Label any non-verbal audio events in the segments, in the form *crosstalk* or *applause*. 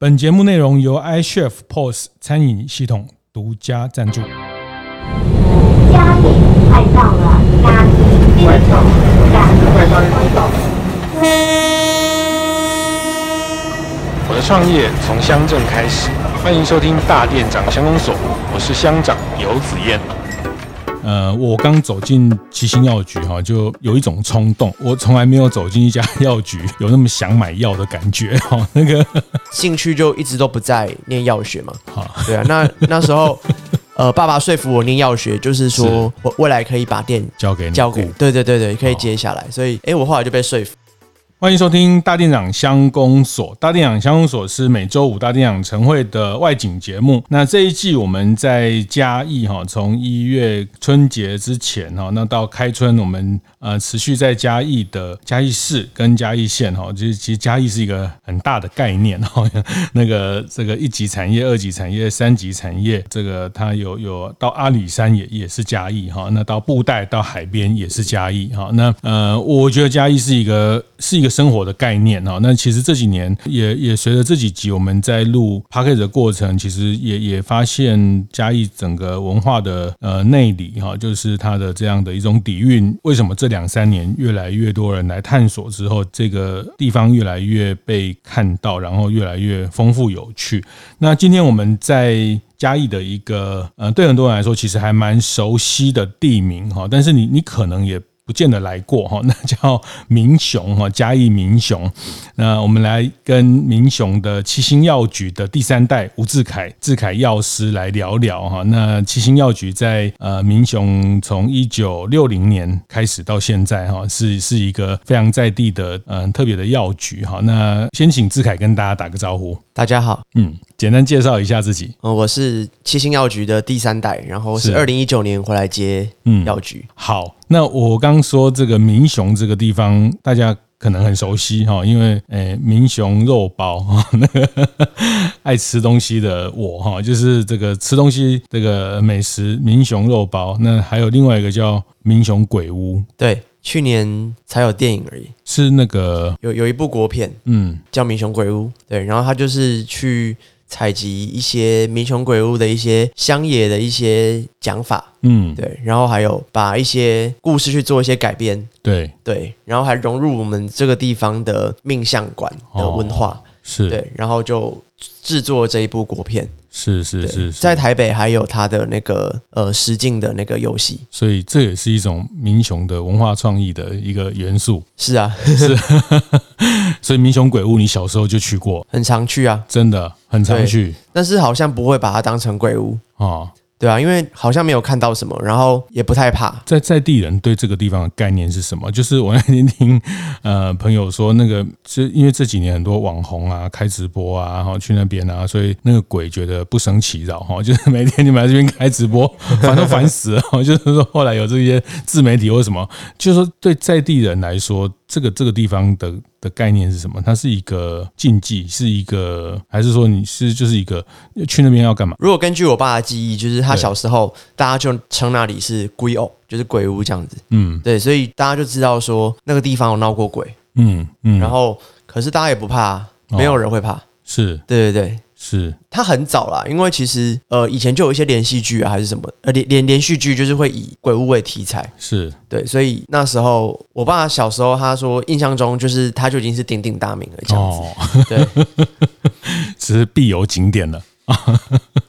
本节目内容由 iChef POS 餐饮系统独家赞助。嘉义快到了，嘉义快到了，我的创业从乡镇开始，欢迎收听大店长乡公所，我是乡长游子燕。呃，我刚走进七星药局哈，就有一种冲动。我从来没有走进一家药局有那么想买药的感觉哈。*laughs* 那个兴趣就一直都不在念药学嘛。*laughs* 好，对啊，那那时候，呃，爸爸说服我念药学，就是说我未来可以把店交给你，交给，对对对对，可以接下来。所以，哎、欸，我后来就被说服。欢迎收听大店长乡公所。大店长乡公所是每周五大店长晨会的外景节目。那这一季我们在嘉义哈，从一月春节之前哈，那到开春，我们呃持续在嘉义的嘉义市跟嘉义县哈，其实其实嘉义是一个很大的概念哈。*laughs* 那个这个一级产业、二级产业、三级产业，这个它有有到阿里山也也是嘉义哈。那到布袋到海边也是嘉义哈。那呃，我觉得嘉义是一个是一个。生活的概念哈，那其实这几年也也随着这几集我们在录 Podcast 的过程，其实也也发现嘉义整个文化的呃内里哈，就是它的这样的一种底蕴。为什么这两三年越来越多人来探索之后，这个地方越来越被看到，然后越来越丰富有趣？那今天我们在嘉义的一个呃，对很多人来说其实还蛮熟悉的地名哈，但是你你可能也。不见得来过哈，那叫民雄哈，嘉义民雄。那我们来跟民雄的七星药局的第三代吴志凯志凯药师来聊聊哈。那七星药局在呃民雄从一九六零年开始到现在哈，是是一个非常在地的嗯特别的药局哈。那先请志凯跟大家打个招呼。大家好，嗯，简单介绍一下自己。嗯，我是七星药局的第三代，然后是二零一九年回来接嗯药局。好。那我刚说这个民雄这个地方，大家可能很熟悉哈，因为诶民雄肉包哈，那个 *laughs* 爱吃东西的我哈，就是这个吃东西这个美食民雄肉包。那还有另外一个叫民雄鬼屋，对，去年才有电影而已，是那个有有一部国片，嗯，叫民雄鬼屋，对，然后他就是去。采集一些民雄鬼屋的一些乡野的一些讲法，嗯，对，然后还有把一些故事去做一些改编，对。对，然后还融入我们这个地方的命相馆的文化，哦、是。对，然后就制作这一部国片。是是是，在台北还有他的那个呃实境的那个游戏，所以这也是一种民雄的文化创意的一个元素。是啊，是，*laughs* 所以民雄鬼屋你小时候就去过，很常去啊，真的很常去，但是好像不会把它当成鬼屋。啊。对啊，因为好像没有看到什么，然后也不太怕。在在地人对这个地方的概念是什么？*laughs* 就是我那天听呃朋友说，那个是因为这几年很多网红啊开直播啊，然后去那边啊，所以那个鬼觉得不胜其扰哈，*laughs* 就是每天你们来这边开直播，烦都烦死了。*laughs* 就是说后来有这些自媒体或什么，就是说对在地人来说。这个这个地方的的概念是什么？它是一个禁忌，是一个还是说你是就是一个去那边要干嘛？如果根据我爸的记忆，就是他小时候大家就称那里是鬼屋，就是鬼屋这样子。嗯，对，所以大家就知道说那个地方有闹过鬼。嗯嗯，然后可是大家也不怕，没有人会怕。是，对对对。是，他很早啦，因为其实呃以前就有一些连续剧啊，还是什么呃连连连续剧，就是会以鬼屋为题材，是。对，所以那时候我爸小时候他说印象中就是他就已经是鼎鼎大名了这样子，哦、对，只是必游景点了，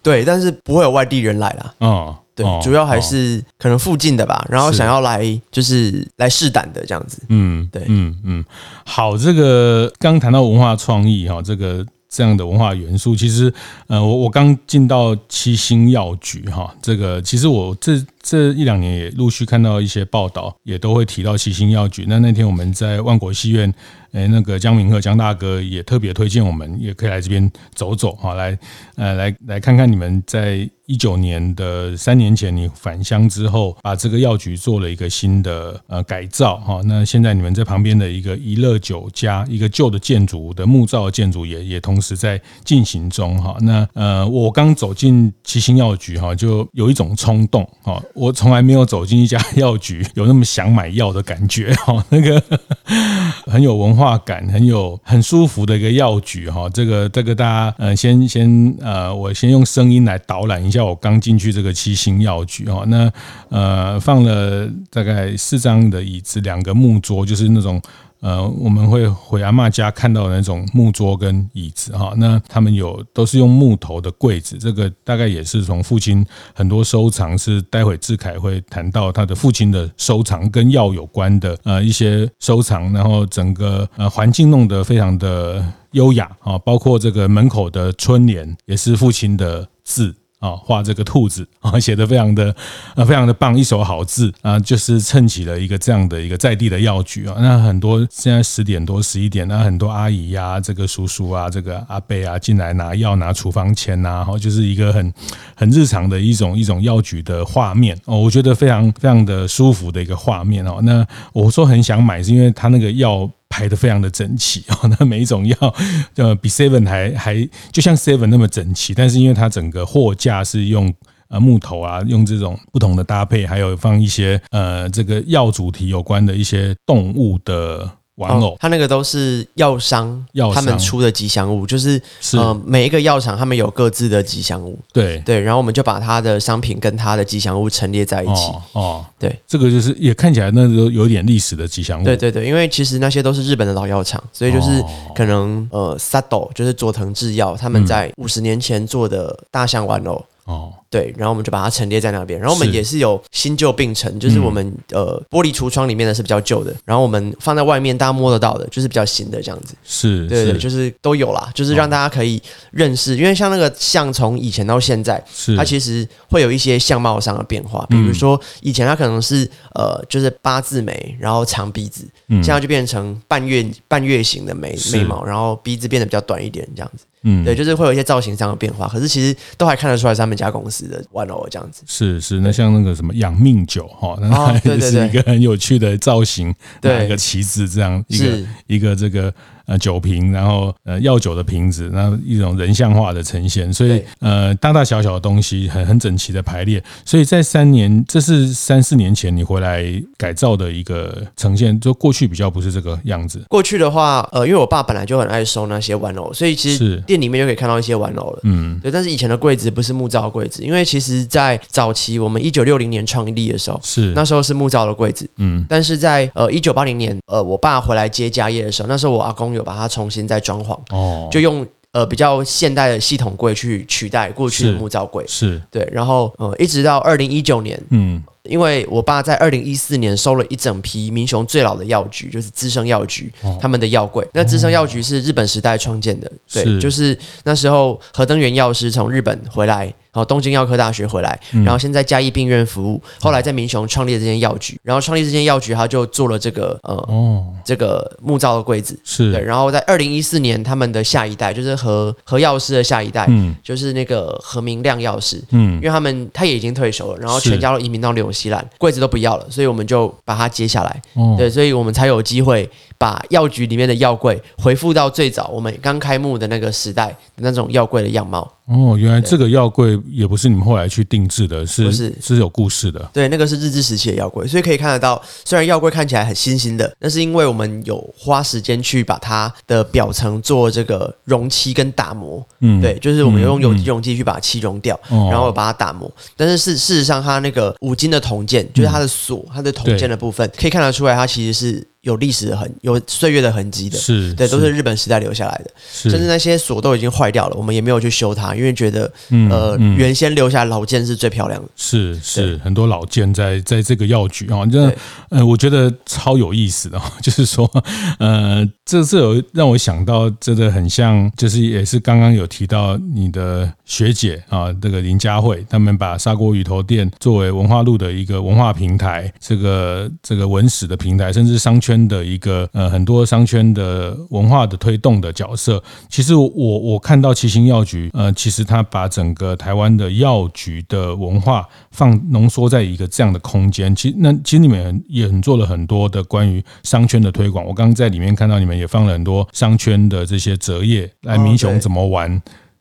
对，但是不会有外地人来啦，哦，对，主要还是可能附近的吧，然后想要来就是。来试胆的这样子，嗯，对，嗯嗯，好，这个刚谈到文化创意哈，这个。这样的文化元素，其实，呃，我我刚进到七星药局哈，这个其实我这这一两年也陆续看到一些报道，也都会提到七星药局。那那天我们在万国戏院。哎，那个江明鹤江大哥也特别推荐我们，也可以来这边走走哈，来呃来来看看你们在一九年的三年前你返乡之后，把这个药局做了一个新的呃改造哈。那现在你们在旁边的一个怡乐酒家，一个旧的建筑的木造的建筑也也同时在进行中哈。那呃，我刚走进七星药局哈，就有一种冲动哈，我从来没有走进一家 *laughs* 药局有那么想买药的感觉哈，那个 *laughs* 很有文化。化感，很有很舒服的一个药局哈。这个这个大家呃先先呃我先用声音来导览一下我刚进去这个七星药局哈。那呃放了大概四张的椅子，两个木桌，就是那种。呃，我们会回阿嬷家看到的那种木桌跟椅子哈，那他们有都是用木头的柜子，这个大概也是从父亲很多收藏，是待会志凯会谈到他的父亲的收藏跟药有关的呃一些收藏，然后整个呃环境弄得非常的优雅啊，包括这个门口的春联也是父亲的字。啊，画这个兔子啊，写得非常的呃，非常的棒，一手好字啊，就是撑起了一个这样的一个在地的药局啊。那很多现在十点多十一点，那很多阿姨呀、这个叔叔啊、这个阿伯啊进来拿药、拿处方签呐，然后就是一个很很日常的一种一种药局的画面哦，我觉得非常非常的舒服的一个画面哦。那我说很想买，是因为他那个药。排得非常的整齐 *laughs* 哦，那每一种药呃比 Seven 还还就像 Seven 那么整齐，但是因为它整个货架是用呃木头啊，用这种不同的搭配，还有放一些呃这个药主题有关的一些动物的。玩偶，他、哦、那个都是药商，药他们出的吉祥物，就是，是。呃每一个药厂他们有各自的吉祥物，对。对，然后我们就把他的商品跟他的吉祥物陈列在一起，哦，哦。对，这个就是也看起来那都有点历史的吉祥物，对对对，因为其实那些都是日本的老药厂，所以就是可能、哦、呃 Sato 就是佐藤制药他们在五十年前做的大象玩偶。哦，对，然后我们就把它陈列在那边，然后我们也是有新旧并陈，就是我们、嗯、呃玻璃橱窗里面的是比较旧的，然后我们放在外面大家摸得到的，就是比较新的这样子。是，对对，就是都有啦，就是让大家可以认识，因为像那个像从以前到现在，是。它其实会有一些相貌上的变化，比如说以前它可能是呃就是八字眉，然后长鼻子，现在就变成半月半月形的眉眉毛，然后鼻子变得比较短一点这样子。嗯，对，就是会有一些造型上的变化，可是其实都还看得出来是他们家公司的玩偶这样子。是是，那像那个什么养命酒哈，那 *laughs* 也是一个很有趣的造型，对，一个旗子这样，一个一个这个。呃，酒瓶，然后呃，药酒的瓶子，然后一种人像化的呈现，所以呃，大大小小的东西很很整齐的排列，所以在三年，这是三四年前你回来改造的一个呈现，就过去比较不是这个样子。过去的话，呃，因为我爸本来就很爱收那些玩偶，所以其实店里面就可以看到一些玩偶了。嗯，对。但是以前的柜子不是木造的柜子，因为其实在早期我们一九六零年创立的时候，是那时候是木造的柜子。嗯，但是在呃一九八零年，呃，我爸回来接家业的时候，那时候我阿公有。把它重新再装潢，哦，就用呃比较现代的系统柜去取代过去的木造柜，是。对，然后呃一直到二零一九年，嗯。因为我爸在二零一四年收了一整批民雄最老的药局，就是资生药局，他们的药柜。那资生药局是日本时代创建的，对，就是那时候何登元药师从日本回来，然后东京药科大学回来，然后先在嘉义病院服务，后来在民雄创立了这间药局，然后创立这间药局，他就做了这个呃这个木造的柜子，是。对。然后在二零一四年，他们的下一代就是何何药师的下一代，嗯，就是那个何明亮药师，嗯，因为他们他也已经退休了，然后全家都移民到纽西兰，柜子都不要了，所以我们就把它接下来。哦、对，所以我们才有机会把药局里面的药柜恢复到最早我们刚开幕的那个时代的那种药柜的样貌。哦，原来这个药柜也不是你们后来去定制的，是是是有故事的。对，那个是日治时期的药柜，所以可以看得到，虽然药柜看起来很新新的，那是因为我们有花时间去把它的表层做这个溶漆跟打磨。嗯，对，就是我们用有机溶剂去把漆溶掉，然后把它打磨。但是事事实上，它那个五金的铜件，就是它的锁，它的铜件的部分，可以看得出来，它其实是。有历史的痕，有岁月的痕迹的，是对，都是日本时代留下来的，甚至那些锁都已经坏掉了，我们也没有去修它，因为觉得，呃，原先留下老件是最漂亮的。是是，很多老件在在这个药局啊，这呃，我觉得超有意思的，*laughs* 就是说，呃，这这有让我想到，真的很像，就是也是刚刚有提到你的学姐啊，这个林佳慧，他们把砂锅鱼头店作为文化路的一个文化平台，这个这个文史的平台，甚至商圈。圈的一个呃，很多商圈的文化的推动的角色，其实我我看到七星药局，呃，其实他把整个台湾的药局的文化放浓缩在一个这样的空间，其实那其实你们也很做了很多的关于商圈的推广。我刚刚在里面看到你们也放了很多商圈的这些折页，来民雄怎么玩。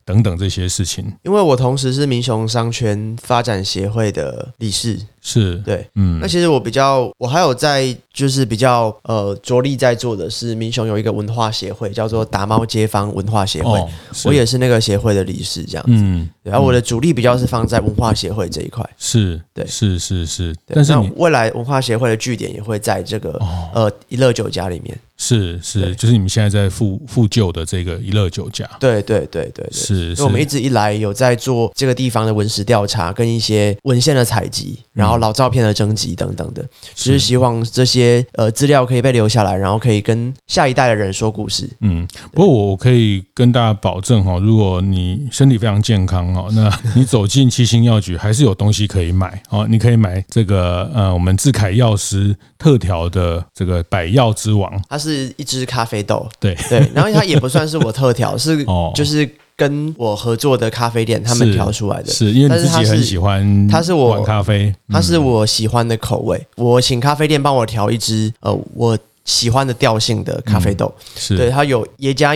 等等这些事情。因为我同时是民雄商圈发展协会的理事。是对，嗯，那其实我比较，我还有在就是比较呃着力在做的是民雄有一个文化协会，叫做达猫街坊文化协会，哦、我也是那个协会的理事，这样子。嗯，然后我的主力比较是放在文化协会这一块。是，对，是是是。但是未来文化协会的据点也会在这个、哦、呃一乐酒家里面。是是，就是你们现在在复复旧的这个一乐酒家。对对对对，对，是。所以我们一直以来有在做这个地方的文史调查，跟一些文献的采集，然后老照片的征集等等的，只是希望这些呃资料可以被留下来，然后可以跟下一代的人说故事。嗯，不过我可以跟大家保证哈，如果你身体非常健康哈，*laughs* 那你走进七星药局还是有东西可以买哦，你可以买这个呃我们智凯药师特调的这个百药之王，它是。是一只咖啡豆，对。对，然后它也不算是我特调，*laughs* 是就是跟我合作的咖啡店他们调出来的，是因为你自己很喜欢，它是我咖啡，它是我喜欢的口味，我请咖啡店帮我调一支，呃，我。喜欢的调性的咖啡豆，嗯、是。对它有耶加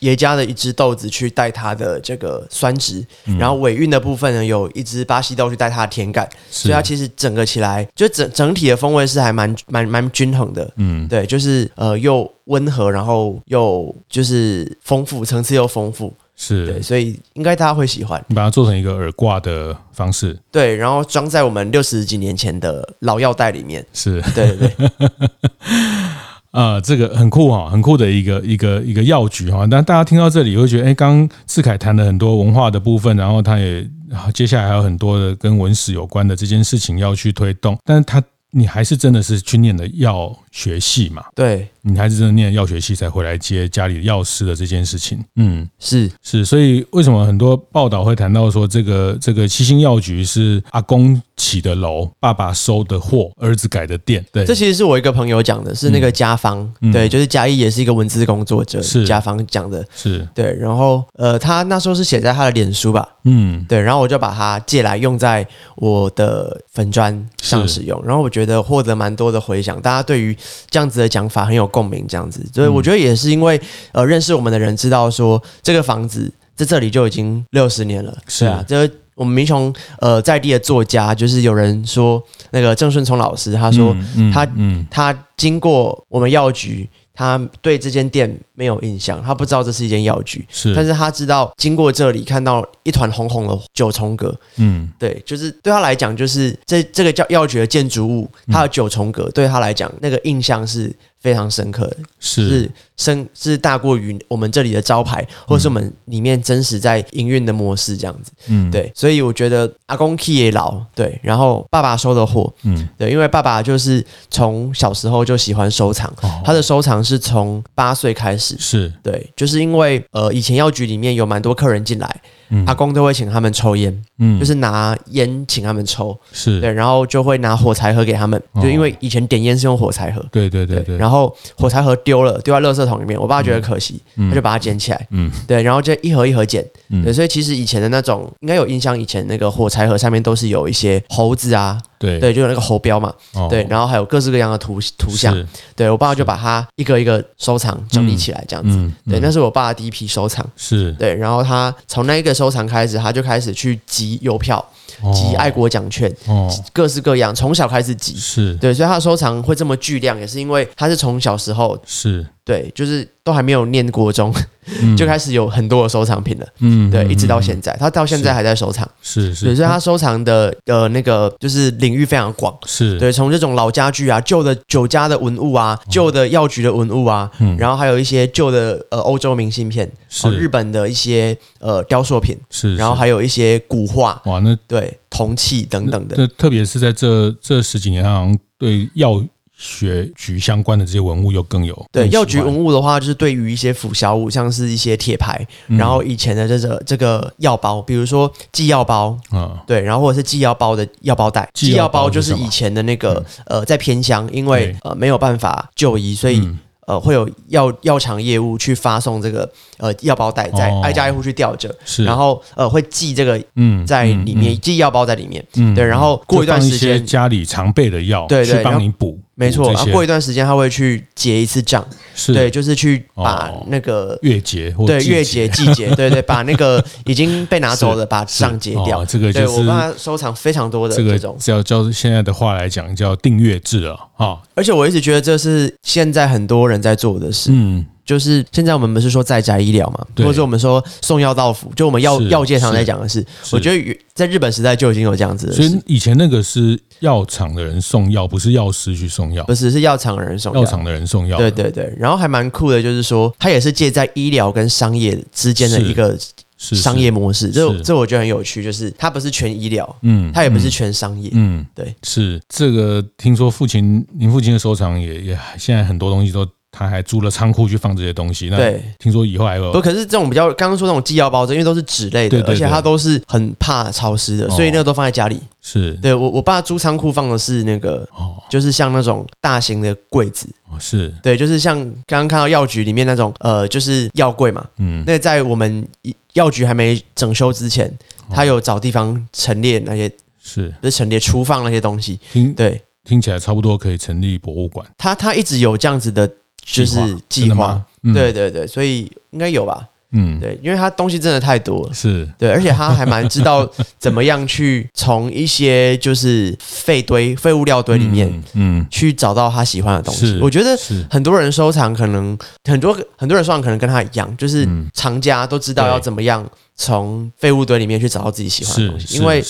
耶加的一支豆子去带它的这个酸值，嗯、然后尾韵的部分呢，有一支巴西豆去带它的甜感，所以它其实整个起来就整整体的风味是还蛮蛮蛮均衡的，嗯，对，就是呃又温和，然后又就是丰富，层次又丰富，是。对，所以应该大家会喜欢。你把它做成一个耳挂的方式，对，然后装在我们六十几年前的老药袋里面，是。对对对。*laughs* 啊、这个很酷哈，很酷的一个一个一个药局哈。但大家听到这里会觉得，哎，刚志凯谈了很多文化的部分，然后他也接下来还有很多的跟文史有关的这件事情要去推动，但是他你还是真的是去念的药学系嘛？对。你还是真的念药学系才回来接家里的药师的这件事情，嗯，是。是，所以为什么很多报道会谈到说这个这个七星药局是阿公起的楼，爸爸收的货，儿子改的店？对，这其实是我一个朋友讲的，是那个家方，嗯、对，就是嘉义也是一个文字工作者，是。家方讲的，是。对，然后呃，他那时候是写在他的脸书吧，嗯，对，然后我就把它借来用在我的粉砖上使用，然后我觉得获得蛮多的回响，大家对于这样子的讲法很有。共鸣这样子，所以我觉得也是因为呃，认识我们的人知道说这个房子在这里就已经六十年了，是。啊，这我们民雄呃在地的作家，就是有人说那个郑顺聪老师，他说他嗯。他经过我们药局。他对这间店没有印象，他不知道这是一间药局，是，但是他知道经过这里看到一团红红的九重阁，嗯，对，就是对他来讲，就是这这个叫药局的建筑物，它的九重阁对他来讲那个印象是非常深刻。的，是，是深是大过于我们这里的招牌，或是我们里面真实在营运的模式这样子，嗯，对，所以我觉得阿公 key 也老，对，然后爸爸收的货，嗯，对，因为爸爸就是从小时候就喜欢收藏，哦、他的收藏。是从八岁开始，是。对，就是因为呃，以前药局里面有蛮多客人进来。阿公都会请他们抽烟，嗯，就是拿烟请他们抽，是。对，然后就会拿火柴盒给他们，就因为以前点烟是用火柴盒，对对对对，然后火柴盒丢了，丢在垃圾桶里面，我爸觉得可惜，他就把它捡起来，嗯，对，然后就一盒一盒捡，对，所以其实以前的那种应该有印象，以前那个火柴盒上面都是有一些猴子啊，对。对，就有那个猴标嘛，对，然后还有各式各样的图图像，对我爸就把它一个一个收藏整理起来这样子，对，那是我爸的第一批收藏，是。对，然后他从那一个。收藏开始，他就开始去集邮票，集爱国奖券，哦，各式各样，从小开始集，是。对，所以他的收藏会这么巨量，也是因为他是从小时候是。对，就是都还没有念国中，嗯、就开始有很多的收藏品了。嗯，对，一直到现在，他到现在还在收藏。是是，所以他收藏的呃那个就是领域非常广。是对，从这种老家具啊、旧的酒家的文物啊、旧的药局的文物啊，嗯、然后还有一些旧的呃欧洲明信片，是日本的一些呃雕塑品，是，是，然后还有一些古画。哇，那对铜器等等的。这特别是在这这十几年，好像对药。学局相关的这些文物又更有对药局文物的话，就是对于一些辅销物，像是一些铁牌，嗯、然后以前的这个这个药包，比如说寄药包，嗯，对，然后或者是寄药包的药包袋，寄药包就是以前的那个呃，在偏乡，因为呃没有办法就医，所以。嗯。呃，会有药药厂业务去发送这个呃药包袋，在挨家挨户去吊着，是，然后呃会寄这个嗯在里面寄药包在里面，嗯，对，然后过一段时间家里常备的药，对对，去帮你补，没错，啊，过一段时间他会去结一次账，对，就是去把那个月结或对月结季结，对对，把那个 *laughs* 已经被拿走的把账结掉。这个就是我帮他收藏非常多的这种，叫叫现在的话来讲叫订阅制了啊。而且我一直觉得这是现在很多人在做的事，嗯。就是现在我们不是说在宅医疗嘛，或者说我们说送药到府，就我们药药界常在讲的是，我觉得在日本时代就已经有这样子的。所以以前那个是药厂的人送药，不是药师去送药，不是是药厂的人送药，药厂的人送药。对对对，然后还蛮酷的，就是说它也是介在医疗跟商业之间的一个商业模式。这这我觉得很有趣，就是它不是全医疗，嗯，它也不是全商业，嗯，对，是这个。听说父亲，您父亲的收藏也也现在很多东西都。他还租了仓库去放这些东西。对，听说以后还有。不，可是这种比较刚刚说那种寄药包，因为都是纸类的，而且它都是很怕潮湿的，所以那个都放在家里。是，对我我爸租仓库放的是那个，哦就是像那种大型的柜子。是，对，就是像刚刚看到药局里面那种，呃，就是药柜嘛。嗯。那在我们药局还没整修之前，他有找地方陈列那些，是，不是陈列储放那些东西。听，对，听起来差不多可以成立博物馆。他他一直有这样子的。就是计划，嗯、对对对，所以应该有吧，嗯，对，因为他东西真的太多了，是。对，而且他还蛮知道怎么样去从一些就是废堆、废物料堆里面，嗯，去找到他喜欢的东西。我觉得很多人收藏，可能很多很多人收藏，可能跟他一样，就是藏家都知道要怎么样。从废物堆里面去找到自己喜欢的东西，因为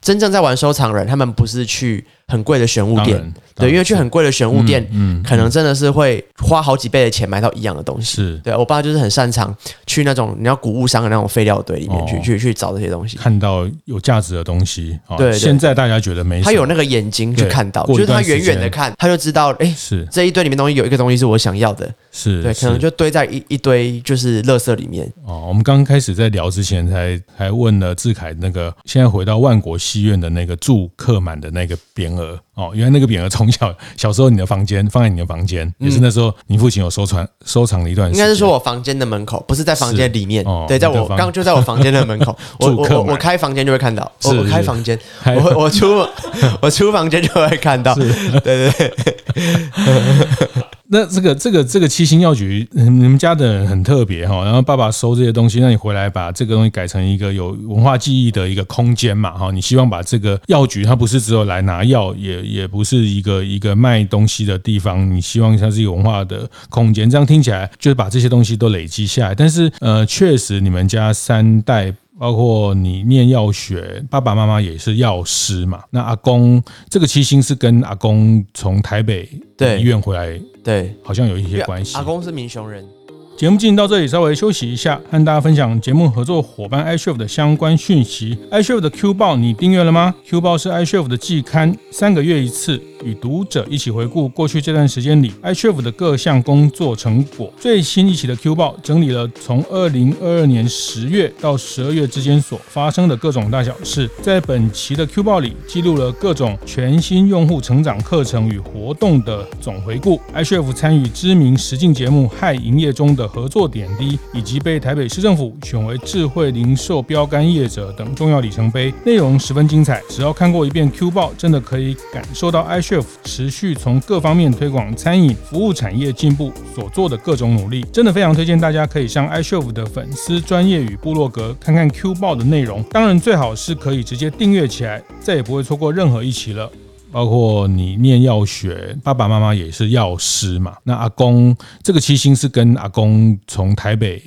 真正在玩收藏人，他们不是去很贵的玄物店，对，因为去很贵的玄物店，嗯，可能真的是会花好几倍的钱买到一样的东西。是，对我爸就是很擅长去那种你要古物商的那种废料堆里面去去去找这些东西，看到有价值的东西。对，现在大家觉得没，他有那个眼睛去看到，就是他远远的看，他就知道，哎，是。这一堆里面东西有一个东西是我想要的，是对，可能就堆在一一堆就是垃圾里面。哦，我们刚开始在聊之前。才还问了志凯那个，现在回到万国戏院的那个住客满的那个匾额哦，原来那个匾额从小小时候你的房间放在你的房间，也是那时候你父亲有收藏收藏了一段时间，应该是说我房间的门口，不是在房间里面，哦对，在我刚就在我房间的门口，*laughs* 我我我开房间就会看到，我开房间，我我 *laughs* 出我出房间就会看到，对对对。*laughs* 那这个这个这个七星药局，你们家的人很特别哈。然后爸爸收这些东西，那你回来把这个东西改成一个有文化记忆的一个空间嘛哈。你希望把这个药局，它不是只有来拿药，也也不是一个一个卖东西的地方。你希望它是一个文化的空间。这样听起来就是把这些东西都累积下来。但是呃，确实你们家三代。包括你念药学，爸爸妈妈也是药师嘛。那阿公这个七星是跟阿公从台北医院回来，对，好像有一些关系。阿公是民雄人。节目进行到这里，稍微休息一下，和大家分享节目合作伙伴 iCHEF 的相关讯息。iCHEF 的 Q 报你订阅了吗？Q 报是 iCHEF 的季刊，三个月一次，与读者一起回顾过去这段时间里 iCHEF 的各项工作成果。最新一期的 Q 报整理了从二零二二年十月到十二月之间所发生的各种大小事。在本期的 Q 报里，记录了各种全新用户成长课程与活动的总回顾。iCHEF 参与知名实境节目《嗨营业中》的合作点滴，以及被台北市政府选为智慧零售标杆业者等重要里程碑，内容十分精彩。只要看过一遍 Q 报，真的可以感受到 iCHEF 持续从各方面推广餐饮服务产业进步所做的各种努力。真的非常推荐大家可以上 iCHEF 的粉丝专业与部落格看看 Q 报的内容。当然，最好是可以直接订阅起来，再也不会错过任何一期了。包括你念药学，爸爸妈妈也是药师嘛。那阿公这个七星是跟阿公从台北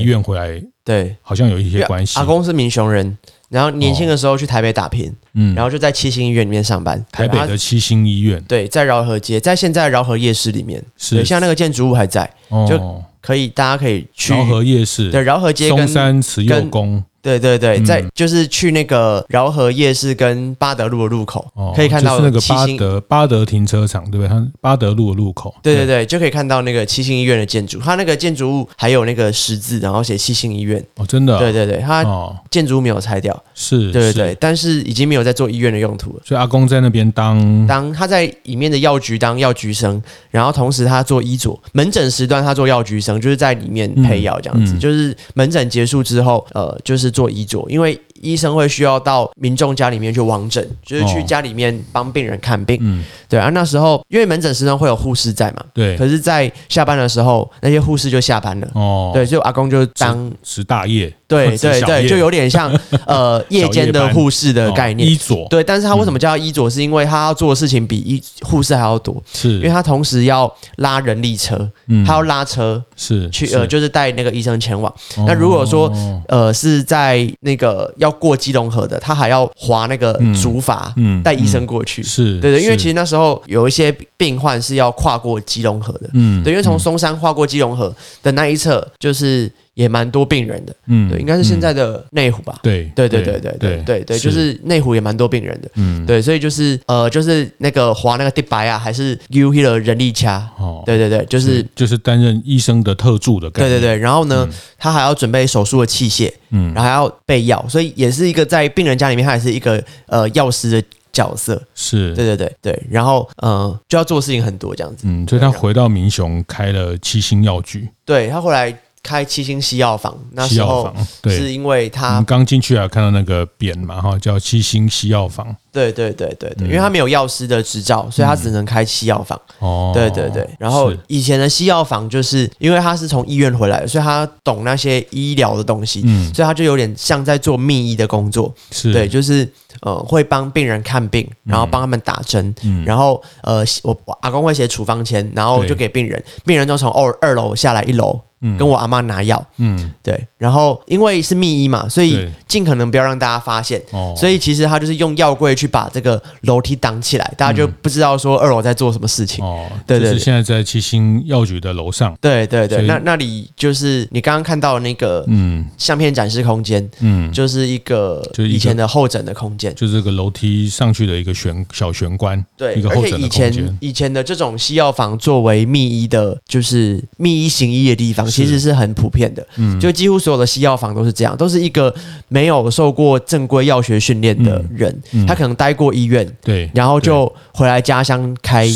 医院回来，对，好像有一些关系。阿公是民雄人，然后年轻的时候去台北打拼，嗯，然后就在七星医院里面上班。台北的七星医院，对，在饶河街，在现在饶河夜市里面，是，像那个建筑物还在，就可以，大家可以去。饶河夜市，对，饶河街跟松山慈幼宫。对对对，在就是去那个饶河夜市跟巴德路的路口，可以看到那个八德巴德停车场，对不对？它巴德路的路口，对对对，就可以看到那个七星医院的建筑。它那个建筑物还有那个十字，然后写七星医院。哦，真的？对对对，它建筑物没有拆掉，是，对对对，但是已经没有在做医院的用途了。所以阿公在那边当当他在里面的药局当药局生，然后同时他做医佐，门诊时段他做药局生，就是在里面配药这样子。就是门诊结束之后，呃，就是做医佐，因为。医生会需要到民众家里面去望诊，就是去家里面帮病人看病。哦、嗯，对啊，那时候因为门诊时段会有护士在嘛，对。可是，在下班的时候，那些护士就下班了。哦，对，所以阿公就当值大夜。对 *laughs* 对对，就有点像呃 *laughs* 夜间的护士的概念。医佐。对，但是他为什么叫医佐？是因为他要做的事情比医护士还要多。是，因为他同时要拉人力车，嗯，他要拉车是去呃，就是带那个医生前往。那如果说呃是在那个要过基隆河的，他还要划那个竹筏，嗯，带医生过去。是对对，因为其实那时候有一些病患是要跨过基隆河的，嗯，对，因为从松山跨过基隆河的那一侧就是。也蛮多病人的，嗯，对，应该是现在的内湖吧，对，对，对，对，对，对，对，对，就是。内湖也蛮多病人的，嗯，对，所以就是呃，就是那个划那个地白啊，还是 U H 的人力掐，哦，对，对，对，就是就是担任医生的特助的，对，对，对，然后呢，他还要准备手术的器械，嗯，然后还要备药，所以也是一个在病人家里面，他也是一个呃药师的角色，是。对，对，对，对，然后嗯，就要做事情很多这样子，嗯，所以他回到明雄开了七星药局，对他后来。开七星西药房，那时候是因为他刚进去啊，看到那个匾嘛，哈，叫七星西药房。对对对对对，因为他没有药师的执照，所以他只能开西药房。哦，对对对。然后以前的西药房，就是因为他是从医院回来的，所以他懂那些医疗的东西，嗯，所以他就有点像在做密医的工作。是，对，就是呃，会帮病人看病，然后帮他们打针，嗯。然后呃，我阿公会写处方签，然后就给病人，病人就从二二楼下来一楼。跟我阿妈拿药，嗯，对，然后因为是密医嘛，所以尽可能不要让大家发现，哦，所以其实他就是用药柜去把这个楼梯挡起来，大家就不知道说二楼在做什么事情，哦，对对，是现在在七星药局的楼上，对对对，那那里就是你刚刚看到的那个，嗯，相片展示空间，嗯，就是一个就以前的候诊的空间，就是这个楼梯上去的一个玄小玄关，对，一个候诊的空间。以前以前的这种西药房作为密医的，就是密医行医的地方。其实是很普遍的，嗯，就几乎所有的西药房都是这样，都是一个没有受过正规药学训练的人，他可能待过医院，对，然后就回来家乡开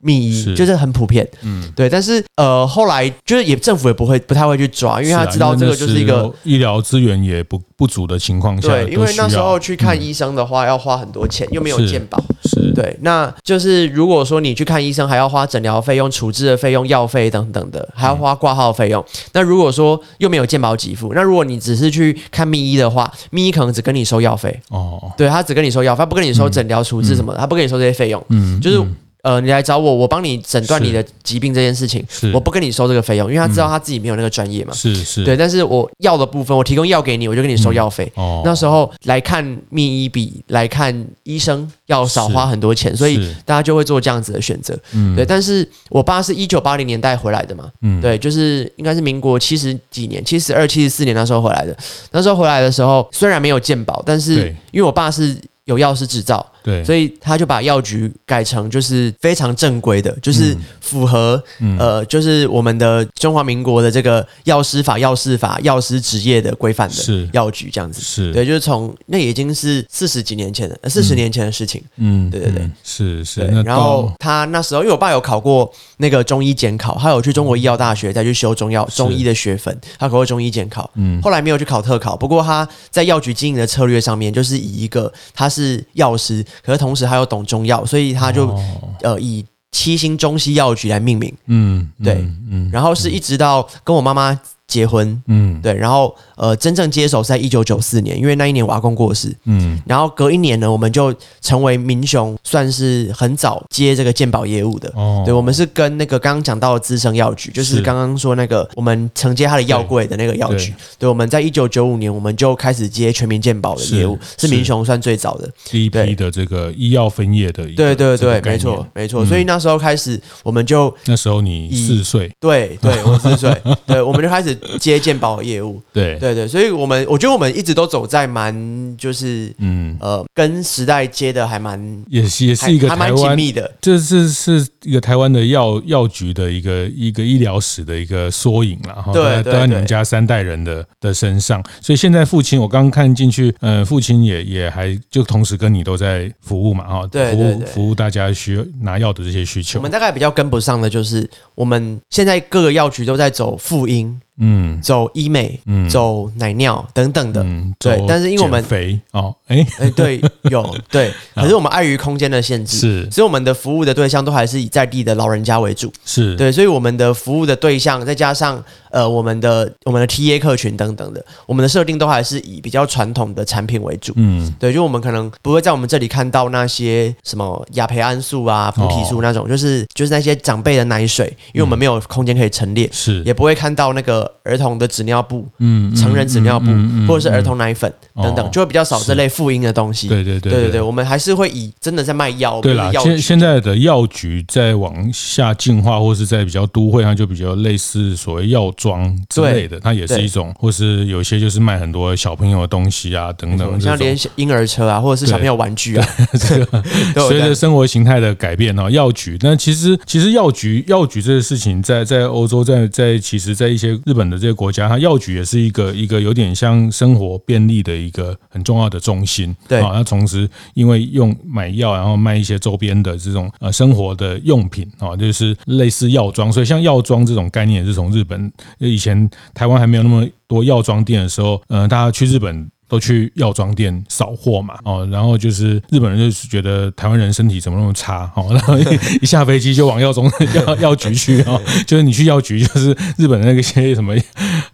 密医，就是很普遍，嗯，对。但是呃，后来就是也政府也不会不太会去抓，因为他知道这个就是一个医疗资源也不不足的情况下，对，因为那时候去看医生的话要花很多钱，又没有健保，是对。那就是如果说你去看医生，还要花诊疗费用、处置的费用、药费等等的，还要花挂号费用。那如果说又没有健保给付，那如果你只是去看密医的话，密医可能只跟你收药费哦，对，他只跟你收药费，他不跟你收诊疗处置什么的，他不跟你收这些费用，嗯，就是。呃，你来找我，我帮你诊断你的疾病这件事情，我不跟你收这个费用，因为他知道他自己没有那个专业嘛。是是，对。但是我药的部分，我提供药给你，我就跟你收药费。哦。那时候来看密医比来看医生要少花很多钱，所以大家就会做这样子的选择。嗯。对，但是我爸是一九八零年代回来的嘛。嗯。对，就是应该是民国七十几年，七十二、七十四年那时候回来的。那时候回来的时候，虽然没有健保，但是因为我爸是。有药师执照，对，所以他就把药局改成就是非常正规的，就是符合、嗯、呃，就是我们的中华民国的这个药师法、药师法、药师职业的规范的药局这样子，是。对，就是从那已经是四十几年前的，四十年前的事情，嗯，对对对，是是。然后他那时候，因为我爸有考过那个中医检考，他有去中国医药大学再去修中药中医的学分，他考过中医检考，嗯，后来没有去考特考，不过他在药局经营的策略上面，就是以一个他。是药师，可是同时他又懂中药，所以他就、哦、呃以七星中西药局来命名。嗯，对，嗯，然后是一直到跟我妈妈结婚，嗯，对，然后呃，真正接手是在一九九四年，因为那一年我阿公过世，嗯，然后隔一年呢，我们就成为民雄算是很早接这个鉴宝业务的，哦，对，我们是跟那个刚刚讲到的资生药局，就是刚刚说那个我们承接他的药柜的那个药局，对，对，我们在一九九五年我们就开始接全民鉴宝的业务，是，是民雄算最早的。第一批的这个医药分业的，对对对，没错没错，所以那时候开始我们就那时候你四岁，对对，我四岁，*laughs* 对，我们就开始。接健保的业务，对对对，所以我们我觉得我们一直都走在蛮就是嗯呃跟时代接的还蛮也是也是一个还蛮紧密的，这是是一个台湾的药药局的一个一个医疗史的一个缩影了哈，对，都在你们家三代人的的身上，所以现在父亲我刚刚看进去，呃，父亲也也还就同时跟你都在服务嘛哈，对，服务服务大家需要拿药的这些需求。我们大概比较跟不上的就是我们现在各个药局都在走妇婴。嗯，走医美，嗯，走奶尿等等的，嗯，对。但是因为我们肥哦，哎哎，对，有 *laughs* 对，可是我们碍于空间的限制，是，所以我们的服务的对象都还是以在地的老人家为主，是。对，所以我们的服务的对象再加上呃我们的我们的 TA 客群等等的，我们的设定都还是以比较传统的产品为主，嗯，对，就我们可能不会在我们这里看到那些什么亚培安素啊、菩提素那种，就是就是那些长辈的奶水，因为我们没有空间可以陈列，是，也不会看到那个儿童的纸尿布，嗯，成人纸尿布，或者是儿童奶粉等等，就会比较少这类妇婴的东西。对对对对对，我们还是会以真的在卖药。对啦，现现在的药局在往下进化，或是在比较都会，它就比较类似所谓药妆之类的，它也是一种，或是有些就是卖很多小朋友的东西啊等等，像连婴儿车啊，或者是小朋友玩具啊，*laughs* 这个 *laughs* 随着生活形态的改变哦，药局。那其实其实药局药局这个事情，在在欧洲，在在其实，在一些日本的这些国家，它药局也是一个一个有点像生活便利的一个很重要的中心。对啊，那同时因为用买药，然后卖一些周边的这种呃生活的用品啊，就是类似药妆，所以像药妆这种概念也是从日本。以前台湾还没有那么多药妆店的时候，嗯，大家去日本。都去药妆店扫货嘛，哦，然后就是日本人就是觉得台湾人身体怎么那么差，哦，*laughs* 然后一一下飞机就往药中药药局去，哦，*laughs* 就是你去药局，就是日本的那个些什么